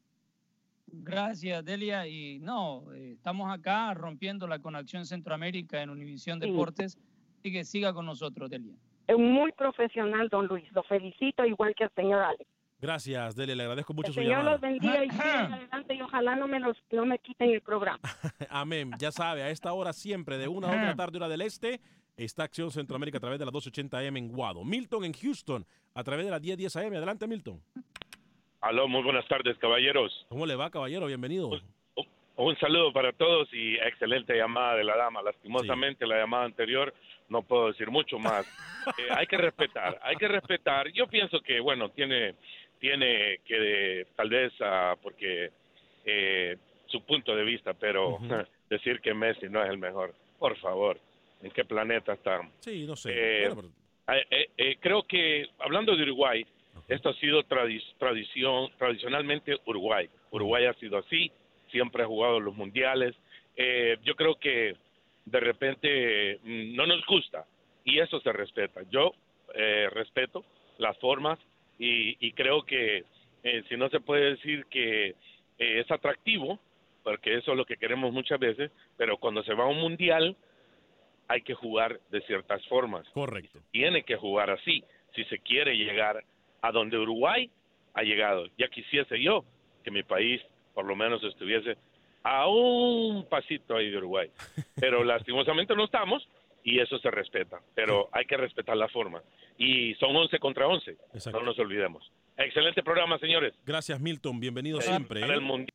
Gracias, Delia. Y no, eh, estamos acá rompiendo la conexión Centroamérica en Univisión Sí. Deportes. Así que siga con nosotros, Delia. Es muy profesional, don Luis. Lo felicito igual que al señor Alex. Gracias, Delia, le agradezco mucho El su señor llamada. los bendiga y sigan adelante y ojalá no me, los, no me quiten el programa. Amén. Ya sabe, a esta hora siempre, de una a otra de la tarde, hora del este, está Acción Centroamérica a través de la 1280 AM en Guado. Milton en Houston, a través de la 1010 AM. Adelante, Milton. Aló, muy buenas tardes, caballeros. ¿Cómo le va, caballero? Bienvenido. Un saludo para todos y excelente llamada de la dama. Lastimosamente, la llamada anterior no puedo decir mucho más. Eh, hay que respetar, hay que respetar. Yo pienso que, bueno, tiene, tiene que tal vez, ah, porque eh, su punto de vista, pero decir que Messi no es el mejor, por favor, ¿en qué planeta estamos? Sí, no sé. Eh, Bueno, pero- eh, eh, creo que hablando de Uruguay, esto ha sido tradi- tradición, tradicionalmente Uruguay. Uruguay ha sido así, siempre ha jugado los mundiales. Eh, yo creo que de repente mm, no nos gusta y eso se respeta. Yo eh, respeto las formas y, y creo que eh, si no se puede decir que eh, es atractivo, porque eso es lo que queremos muchas veces, pero cuando se va a un mundial hay que jugar de ciertas formas Correcto. tiene que jugar así si se quiere llegar a donde Uruguay ha llegado. Ya quisiese yo que mi país por lo menos estuviese a un pasito ahí de Uruguay. Pero lastimosamente no estamos y eso se respeta. Pero hay que respetar la forma. Y son 11 contra 11. Exacto. No nos olvidemos. Excelente programa, señores. Gracias, Milton. Bienvenido Eh, siempre. para ¿eh? el mundial.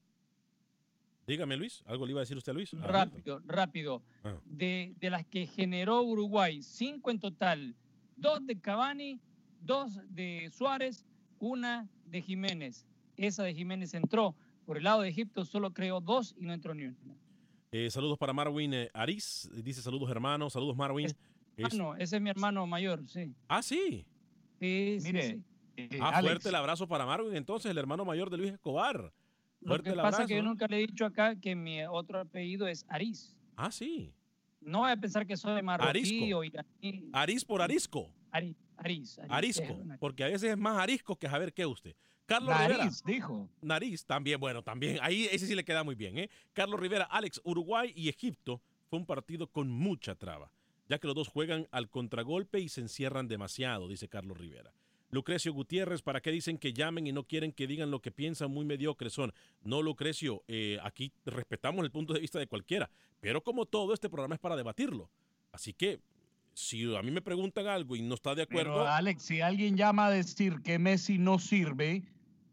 Dígame, Luis. ¿Algo le iba a decir usted, Luis? Ah, Milton. Rápido, rápido. Ah. De, de las que generó Uruguay, cinco en total, dos de Cavani, dos de Suárez, una de Jiménez. Esa de Jiménez entró. Por el lado de Egipto solo creó dos y no entró ni una. Eh, saludos para Marwin eh, Ariz. Dice saludos, hermanos. Saludos, Marwin. hermano, ese es mi hermano mayor, sí. Ah, sí. Sí, sí, Mire, sí. eh, Ah, Alex, fuerte el abrazo para Marvin, entonces, el hermano mayor de Luis Escobar. Lo Fuerte que el pasa abrazo. es que yo nunca le he dicho acá que mi otro apellido es Ariz. Ah, sí. No voy a pensar que soy marroquí Arisco. o iraní. Aris por arisco. Ari- Arisco. Porque a veces es más arisco que saber qué usted. Carlos Rivera. nariz, dijo. Nariz, también, bueno, también. Ahí ese sí le queda muy bien, ¿eh? Carlos Rivera, Alex, Uruguay y Egipto fue un partido con mucha traba, ya que los dos juegan al contragolpe y se encierran demasiado, dice Carlos Rivera. Lucrecio Gutiérrez, ¿para qué dicen que llamen y no quieren que digan lo que piensan? Muy mediocres son. No, Lucrecio, eh, aquí respetamos el punto de vista de cualquiera, pero como todo, este programa es para debatirlo. Así que, si a mí me preguntan algo y no está de acuerdo, Pero Alex, si alguien llama a decir que Messi no sirve,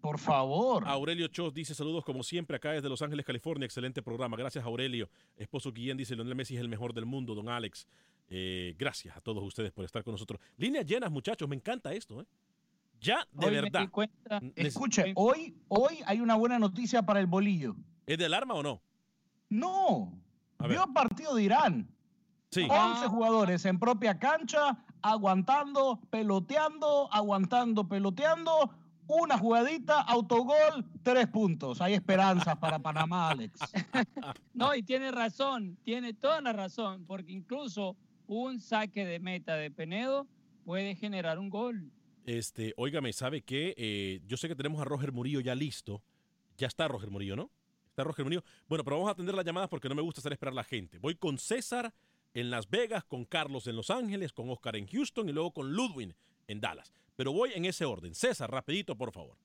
por favor. Aurelio Chos dice saludos como siempre acá desde Los Ángeles, California. Excelente programa. Gracias, Aurelio. Esposo Guillén dice Lionel Messi es el mejor del mundo, don Alex. Eh, gracias a todos ustedes por estar con nosotros. Líneas llenas, muchachos. Me encanta esto, ¿eh? Ya, de Hoy verdad. cuenta- Escuche, hoy, hoy hay una buena noticia para el bolillo. ¿Es del arma o no? No. Vio partido de Irán. Sí. 11 jugadores en propia cancha, aguantando, peloteando, aguantando, peloteando. Una jugadita, autogol, tres puntos. Hay esperanzas para Panamá, Alex. No, y tiene razón, tiene toda la razón, porque incluso un saque de meta de Penedo puede generar un gol. Este, óigame, ¿sabe qué? Eh, yo sé que tenemos a Roger Murillo ya listo. Ya está Roger Murillo, ¿no? Está Roger Murillo. Bueno, pero vamos a atender las llamadas porque no me gusta hacer esperar a la gente. Voy con César en Las Vegas, con Carlos en Los Ángeles, con Oscar en Houston y luego con Ludwig en Dallas. Pero voy en ese orden. César, rapidito, por favor.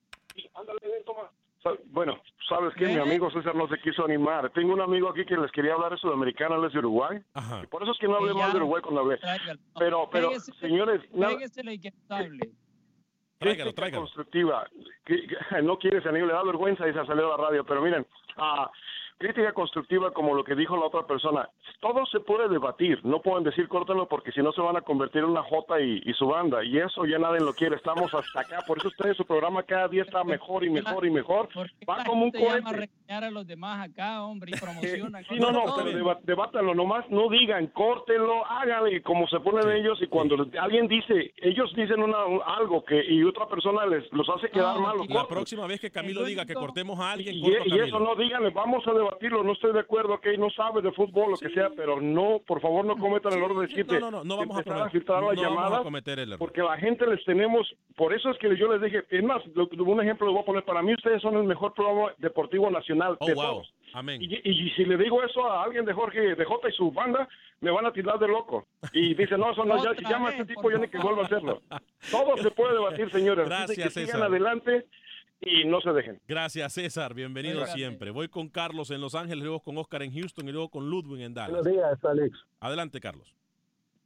Sa- Bueno, sabes que mi amigo César no se quiso animar. Tengo un amigo aquí que les quería hablar de Sudamericana, él es de Uruguay. Y por eso es que no hablé más de Uruguay cuando hablé. Tráigalo. Pero, pero, señores, y que nos hable. crítica constructiva. que- que- no quiere ese amigo, le da vergüenza y se salió a la radio. Pero miren, ah, crítica constructiva como lo que dijo la otra persona. Todo se puede debatir. No pueden decir córtenlo porque si no se van a convertir en una J y, y su banda. Y eso ya nadie lo quiere. Estamos hasta acá. Por eso ustedes, su programa cada día está mejor y mejor y mejor. Va como un gente llama a cohete. regañar a los demás acá, hombre, y promociona. Sí, no, no, pero deba- debátalo nomás, no digan, córtenlo, háganle como se ponen ellos y cuando alguien dice, ellos dicen una, un- algo que y otra persona les los hace quedar mal. los La próxima vez que Camilo diga que cortemos a alguien, Y, y eso no díganle, vamos a debatirlo, no estoy de acuerdo, que no sabe de fútbol, lo que sea, pero no, por favor no cometan el error de decirte, No, no, no, no vamos a empezar cometer- filtrar las no vamos a llamadas, cometer el error. porque la gente les tenemos, por eso es que yo les dije, es más, lo- un ejemplo les voy a poner, para mí ustedes son el mejor programa deportivo nacional Oh, de wow. todos. Amén. Y, y si le digo eso a alguien de Jorge, de J y su banda, me van a tirar de loco. Y dice, no, eso no, ya, si llama a este tipo, ya ni que vuelva a hacerlo. Todo se puede debatir, señores. Gracias, que sigan César. adelante y no se dejen. Gracias, César. Bienvenido Gracias. siempre. Voy con Carlos en Los Ángeles, luego con Oscar en Houston y luego con Ludwig en Dallas. Buenos días, Alex. Adelante, Carlos.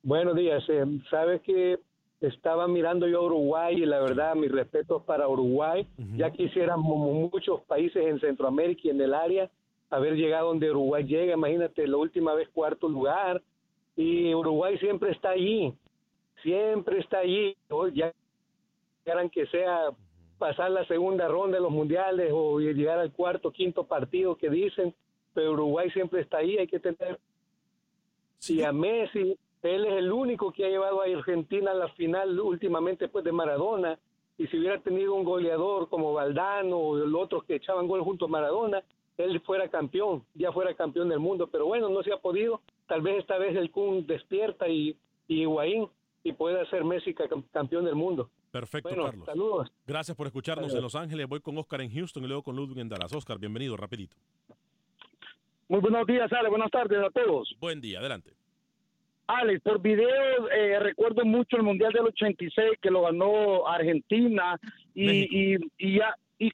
Buenos días. eh, Sabes que estaba mirando yo a Uruguay y la verdad, mis respetos para Uruguay. Ya quisieran mu- muchos países en Centroamérica y en el área haber llegado donde Uruguay llega. Imagínate, la última vez cuarto lugar y Uruguay siempre está allí. Siempre está allí. Hoy ya quieran que sea pasar la segunda ronda de los mundiales o llegar al cuarto, quinto partido que dicen, pero Uruguay siempre está ahí, hay que tener y a Messi, él es el único que ha llevado a Argentina a la final últimamente después de Maradona. Y si hubiera tenido un goleador como Valdano o los otros que echaban gol junto a Maradona, él fuera campeón, ya fuera campeón del mundo. Pero bueno, no se ha podido. Tal vez esta vez el Kun despierta y, y Higuaín y pueda ser Messi ca- campeón del mundo. Perfecto, Bueno, Carlos. saludos. Gracias por escucharnos Saludos. en Los Ángeles. Voy con Oscar en Houston y luego con Ludwig en Dallas. Oscar, bienvenido, rapidito. Muy buenos días, Ale. Buenas tardes a todos. Buen día, adelante. Alex, por videos eh, recuerdo mucho el Mundial del 86 que lo ganó Argentina y, y, y ya, y,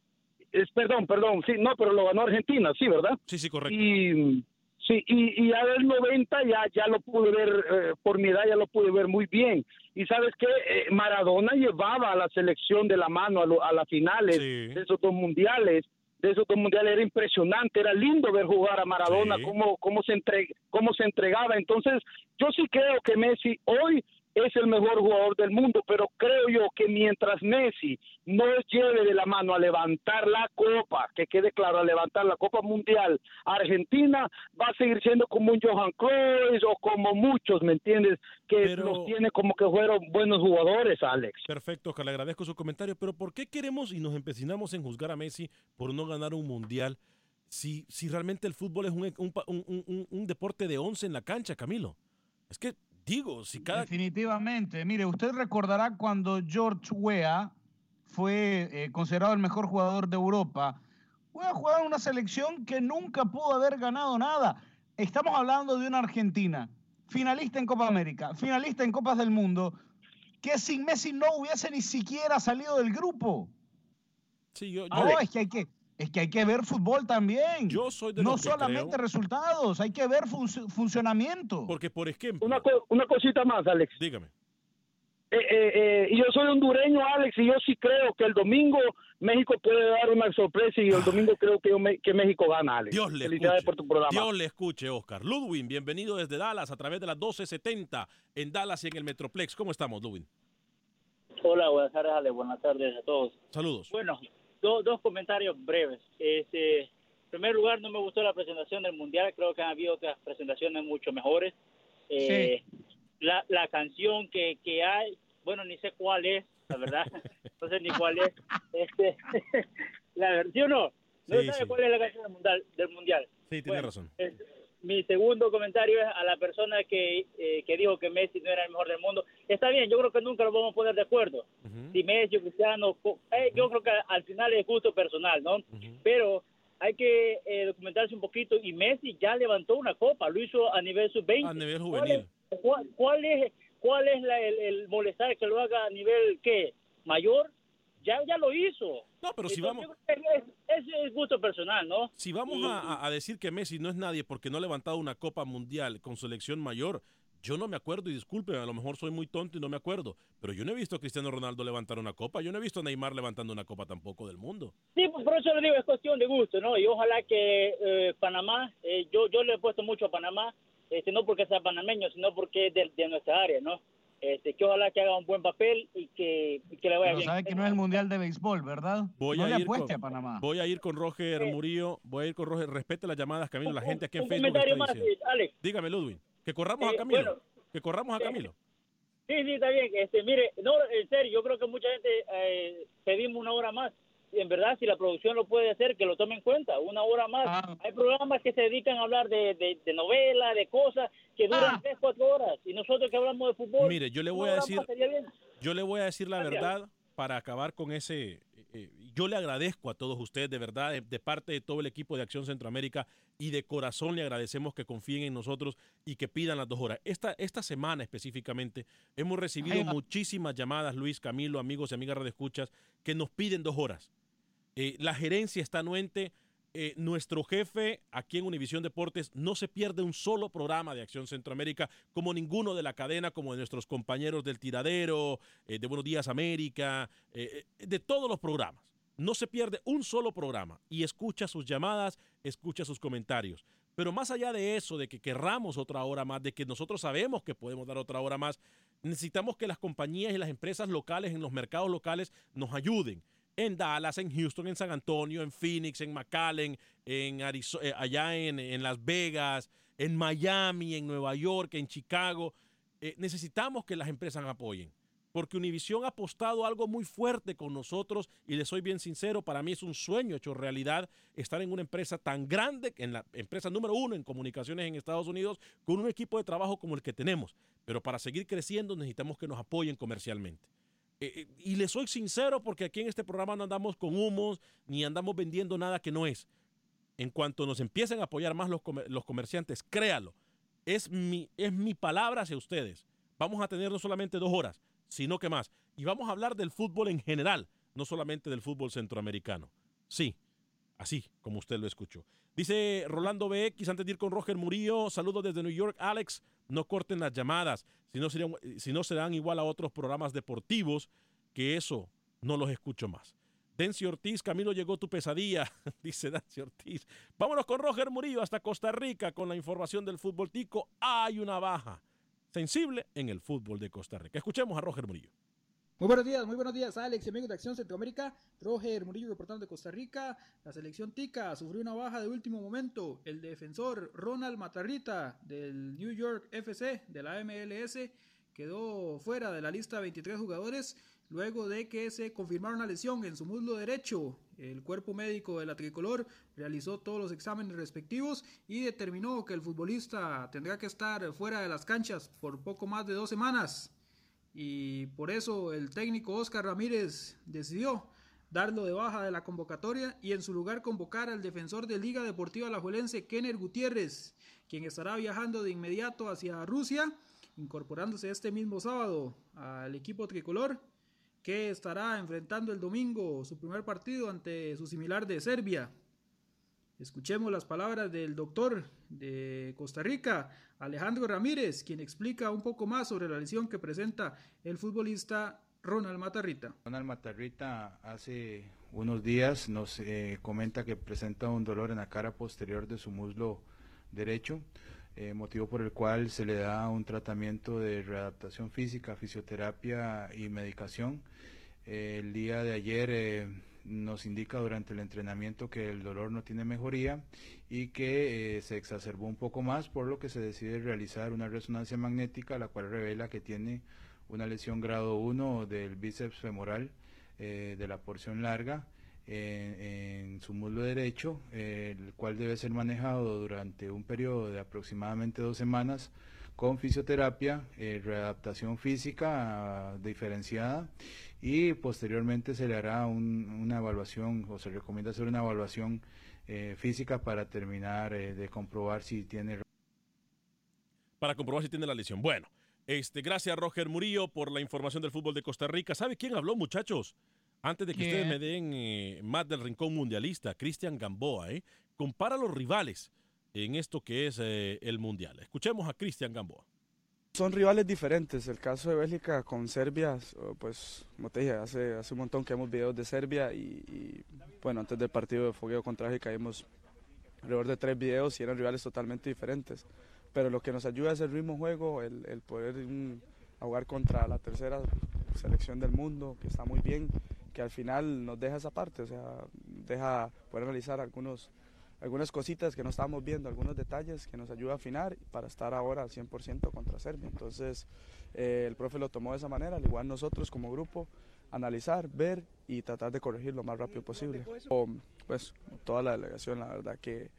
es, perdón, perdón, sí, no, pero lo ganó Argentina, sí, ¿verdad? Sí, sí, correcto. Y, sí, y, y ya del 90 ya, ya lo pude ver, eh, por mi edad ya lo pude ver muy bien. Y sabes que Maradona llevaba a la selección de la mano a, lo- a las finales de esos dos mundiales. De esos dos mundiales era impresionante, era lindo ver jugar a Maradona, cómo, cómo, se entre, cómo se entregaba. Entonces, yo sí creo que Messi hoy es el mejor jugador del mundo, pero creo yo que mientras Messi no lleve de la mano a levantar la copa, que quede claro, a levantar la Copa Mundial, Argentina va a seguir siendo como un Johan Cruyff o como muchos, ¿me entiendes? Que los tiene como que fueron buenos jugadores, Alex. Perfecto, que le agradezco su comentario, pero ¿por qué queremos y nos empecinamos en juzgar a Messi por no ganar un mundial si, si realmente el fútbol es un, un, un, un- un deporte de 11 en la cancha, Camilo? Es que digo, si cada... Definitivamente. Mire, usted recordará cuando George Weah fue eh, considerado el mejor jugador de Europa. Weah jugaba en una selección que nunca pudo haber ganado nada. Estamos hablando de una Argentina, finalista en Copa América, finalista en Copas del Mundo, que sin Messi no hubiese ni siquiera salido del grupo. Sí, yo, No, es que hay que, es que hay que ver fútbol también. Yo soy de no solamente creo- resultados, hay que ver func- funcionamiento. Porque, por ejemplo... Una, co- una cosita más, Alex. Dígame. Eh, eh, eh, y yo soy hondureño, Alex, y yo sí creo que el domingo México puede dar una sorpresa y el domingo creo que, yo me- que México gana, Alex. Dios le Felicidades escuche. por tu programa. Dios le escuche, Oscar. Ludwin, bienvenido desde Dallas a través de las 1270 en Dallas y en el Metroplex. ¿Cómo estamos, Ludwin? Hola, buenas tardes, Ale. Buenas tardes a todos. Saludos. Bueno, do- dos comentarios breves. Este, en primer lugar, no me gustó la presentación del Mundial. Creo que han habido otras presentaciones mucho mejores. Eh, la, la canción que, que hay, bueno, ni sé cuál es, la verdad. no sé ni cuál es. Este, la versión no. No Sí, sabe sí. cuál es la canción del Mundial. Del mundial. Sí, tiene Bueno, razón. es- mi segundo comentario es a la persona que, eh, que dijo que Messi no era el mejor del mundo. Está bien, yo creo que nunca lo vamos a poner de acuerdo. Si Messi o Cristiano, eh, yo creo que al final es gusto personal, ¿no? Pero hay que eh, documentarse un poquito y Messi ya levantó una copa, lo hizo a nivel sub-20. A nivel ¿Cuál juvenil. es, cuál, cuál es, cuál es la- el, el molestar que lo haga a nivel, qué, mayor? Ya, ya lo hizo. No, pero si Entonces, vamos- es, gusto personal, ¿no? Si vamos Y- a, a- a decir que Messi no es nadie porque no ha levantado una Copa Mundial con selección mayor, yo no me acuerdo y disculpen, a lo mejor soy muy tonto y no me acuerdo, pero yo no he visto a Cristiano Ronaldo levantar una copa, yo no he visto a Neymar levantando una copa tampoco del mundo. Sí, pues por eso le digo, es cuestión de gusto, ¿no? Y ojalá que eh, Panamá, eh, yo yo le he puesto mucho a Panamá, este, no porque sea panameño, sino porque es de, de nuestra área, ¿no? Este, que ojalá que haga un buen papel y que, y que le vaya Pero bien. sabe que no es el Mundial de Béisbol, ¿verdad? Voy no a le ir apueste con, a Panamá. Voy a ir con Roger Murillo, voy a ir con Roger, respete las llamadas, Camilo, la gente aquí en un Facebook comentario está más, diciendo. eh, Alex. Dígame, Ludwin, que corramos a Eh, Camilo, bueno. que corramos a Camilo. Sí, sí, está bien. Este, mire, no, en serio, yo creo que mucha gente eh, pedimos una hora más. En verdad, si la producción lo puede hacer, que lo tome en cuenta, una hora más. Ah. Hay programas que se dedican a hablar de, de, de novela, de cosas que duran tres, cuatro horas. Y nosotros que hablamos de fútbol. Mire, yo le voy a decir, yo le voy a decir la Gracias. verdad para acabar con ese. eh, eh, yo le agradezco a todos ustedes, de verdad, de, de parte de todo el equipo de Acción Centroamérica y de corazón le agradecemos que confíen en nosotros y que pidan las dos horas. Esta, esta semana específicamente hemos recibido muchísimas llamadas, Luis, Camilo, amigos y amigas de escuchas, que nos piden dos horas. Eh, la gerencia está anuente. Eh, nuestro jefe aquí en Univisión Deportes no se pierde un solo programa de Acción Centroamérica, como ninguno de la cadena, como de nuestros compañeros del Tiradero, eh, de Buenos Días América, de todos los programas. No se pierde un solo programa y escucha sus llamadas, escucha sus comentarios. Pero más allá de eso, de que querramos otra hora más, de que nosotros sabemos que podemos dar otra hora más, necesitamos que las compañías y las empresas locales en los mercados locales nos ayuden en Dallas, en Houston, en San Antonio, en Phoenix, en McAllen, en Arizo- eh, allá en, en Las Vegas, en Miami, en Nueva York, en Chicago. Eh, necesitamos que las empresas apoyen, porque Univision ha apostado algo muy fuerte con nosotros y le soy bien sincero, para mí es un sueño hecho realidad estar en una empresa tan grande, en la empresa número uno en comunicaciones en Estados Unidos, con un equipo de trabajo como el que tenemos. Pero para seguir creciendo necesitamos que nos apoyen comercialmente. Eh, eh, y le soy sincero porque aquí en este programa no andamos con humos ni andamos vendiendo nada que no es. En cuanto nos empiecen a apoyar más los, los comerciantes, créalo, es mi, es mi palabra hacia ustedes. Vamos a tener no solamente dos horas, sino que más. Y vamos a hablar del fútbol en general, no solamente del fútbol centroamericano. Sí, así como usted lo escuchó. Dice Rolando BX, antes de ir con Roger Murillo, saludos desde New York. Alex, no corten las llamadas, si no, serían, si no serán igual a otros programas deportivos, que eso no los escucho más. Dencio Ortiz, Camilo llegó tu pesadilla, dice Dencio Ortiz. Vámonos con Roger Murillo hasta Costa Rica con la información del fútbol tico. Hay una baja. sensible en el fútbol de Costa Rica. Escuchemos a Roger Murillo. Muy buenos días, muy buenos días, Alex y amigos de Acción Centroamérica. Roger Murillo reportando de Costa Rica. La selección Tica sufrió una baja de último momento. El defensor Ronald Matarrita del New York FC de la MLS quedó fuera de la lista de 23 jugadores luego de que se confirmara una lesión en su muslo derecho. El cuerpo médico de la tricolor realizó todos los exámenes respectivos y determinó que el futbolista tendrá que estar fuera de las canchas por poco más de dos semanas y por eso el técnico Oscar Ramírez decidió darlo de baja de la convocatoria y en su lugar convocar al defensor de Liga Deportiva Alajuelense Kenner Gutiérrez, quien estará viajando de inmediato hacia Rusia, incorporándose este mismo sábado al equipo tricolor que estará enfrentando el domingo su primer partido ante su similar de Serbia. Escuchemos las palabras del doctor de Costa Rica, Alejandro Ramírez, quien explica un poco más sobre la lesión que presenta el futbolista Ronald Matarrita. Ronald Matarrita hace unos días nos eh, comenta que presenta un dolor en la cara posterior de su muslo derecho, eh, motivo por el cual se le da un tratamiento de readaptación física, fisioterapia y medicación. Eh, el día de ayer nos indica durante el entrenamiento que el dolor no tiene mejoría y que eh, se exacerbó un poco más, por lo que se decide realizar una resonancia magnética, la cual revela que tiene una lesión grado 1 del bíceps femoral eh, de la porción larga en su muslo derecho, el cual debe ser manejado durante un periodo de aproximadamente dos semanas con fisioterapia, eh, readaptación física diferenciada y posteriormente se le hará una evaluación o se recomienda hacer una evaluación eh, física para terminar eh, de comprobar si tiene para comprobar si tiene la lesión. Bueno, este, gracias Roger Murillo por la información del fútbol de Costa Rica. ¿Sabe quién habló, muchachos? Antes de que ustedes me den más del rincón mundialista, Cristian Gamboa, ¿eh? Compara los rivales en esto que es el mundial. Escuchemos a Cristian Gamboa. Son rivales diferentes. El caso de Bélgica con Serbia, pues como te dije, hace, hace un montón que hemos videos de Serbia y, bueno, antes del partido de fogueo contra Bélgica vimos alrededor de tres videos y eran rivales totalmente diferentes. Pero lo que nos ayuda es el mismo juego, el, poder jugar contra la tercera selección del mundo, que está muy bien, que al final nos deja esa parte, o sea, deja poder analizar algunos algunas cositas que no estábamos viendo, algunos detalles que nos ayuda a afinar para estar ahora al 100% contra Serbia. Entonces, eh, el profe lo tomó de esa manera, al igual nosotros como grupo, analizar, ver y tratar de corregir lo más rápido posible. pues toda la delegación, la verdad que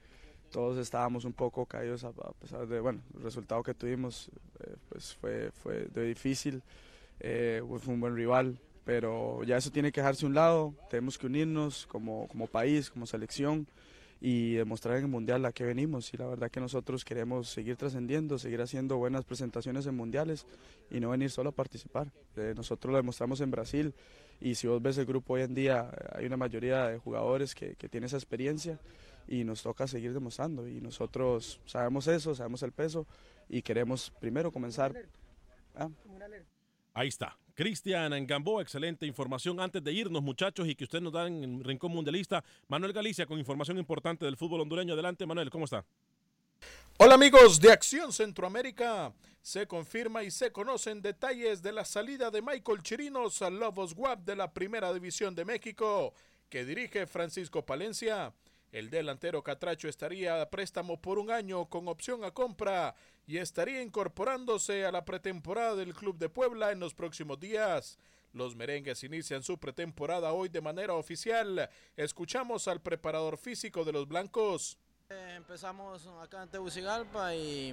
todos estábamos un poco caídos a, pesar de, bueno, el resultado que tuvimos, eh, pues fue, fue de difícil, eh, fue un buen rival, pero ya eso tiene que dejarse a un lado, tenemos que unirnos como, como país, como selección y demostrar en el Mundial a qué venimos. Y la verdad que nosotros queremos seguir trascendiendo, seguir haciendo buenas presentaciones en Mundiales y no venir solo a participar. Eh, nosotros lo demostramos en Brasil y si vos ves el grupo hoy en día, hay una mayoría de jugadores que, que tiene esa experiencia y nos toca seguir demostrando. Y nosotros sabemos eso, sabemos el peso y queremos primero comenzar. ¿Ah? Ahí está. Cristian Gamboa, excelente información. Antes de irnos, muchachos, y que ustedes nos dan en el Rincón Mundialista, Manuel Galicia con información importante del fútbol hondureño. Adelante, Manuel, ¿cómo está? Hola amigos de Acción Centroamérica. Se confirma y se conocen detalles de la salida de Michael Chirinos al Lobos WAP de la Primera División de México, que dirige Francisco Palencia. El delantero Catracho estaría a préstamo por un año con opción a compra y estaría incorporándose a la pretemporada del Club de Puebla en los próximos días. Los merengues inician su pretemporada hoy de manera oficial. Escuchamos al preparador físico de los blancos. Eh, empezamos acá en Tegucigalpa y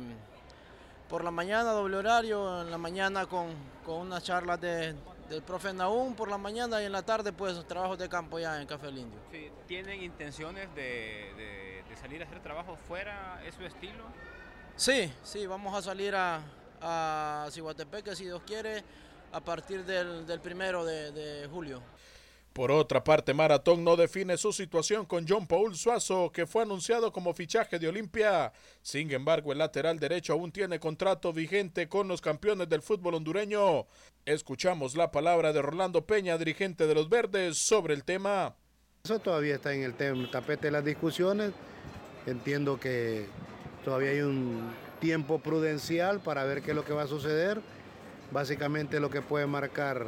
por la mañana doble horario, en la mañana con, con unas charlas de, del profe Naún por la mañana y en la tarde pues trabajos de campo ya en Café Lindio. Sí, ¿Tienen intenciones de, salir a hacer trabajo fuera? ¿Es su estilo? Sí, sí, vamos a salir a, a si Dios quiere a partir del, primero de julio. Por otra parte, Maratón no define su situación con John Paul Suazo, que fue anunciado como fichaje de Olimpia. Sin embargo, el lateral derecho aún tiene contrato vigente con los campeones del fútbol hondureño. Escuchamos la palabra de Rolando Peña, dirigente de los Verdes, sobre el tema. Eso todavía está en el tapete de las discusiones. Entiendo que todavía hay un tiempo prudencial para ver qué es lo que va a suceder. Básicamente lo que puede marcar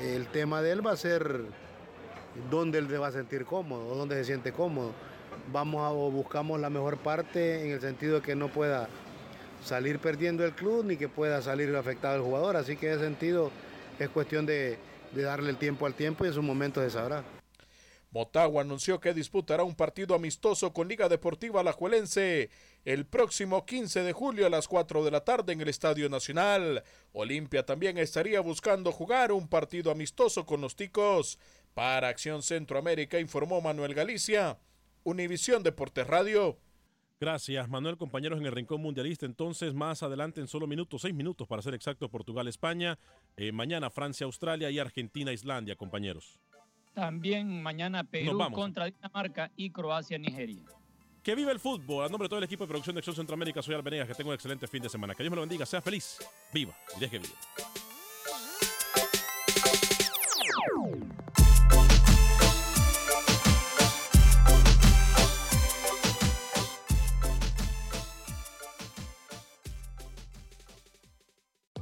el tema de él va a ser dónde él se va a sentir cómodo dónde se siente cómodo. Vamos a, o buscamos la mejor parte en el sentido de que no pueda salir perdiendo el club ni que pueda salir afectado el jugador. Así que en ese sentido es cuestión de, de darle el tiempo al tiempo y en su momento se sabrá. Motagua anunció que disputará un partido amistoso con Liga Deportiva Alajuelense el próximo 15 de julio a las 4 de la tarde en el Estadio Nacional. Olimpia también estaría buscando jugar un partido amistoso con los Ticos. Para Acción Centroamérica informó Manuel Galicia, Univisión Deportes Radio. Gracias, Manuel. Compañeros en el Rincón Mundialista. Entonces, más adelante, en solo minutos, seis minutos para ser exacto, Portugal, España. Eh, mañana, Francia, Australia y Argentina, Islandia, compañeros. También mañana Perú contra Dinamarca y Croacia, Nigeria. Que vive el fútbol. A nombre de todo el equipo de producción de Acción Centroamérica, soy Albenegas. Que tenga un excelente fin de semana. Que Dios me lo bendiga. Sea feliz. Viva y deje vivir.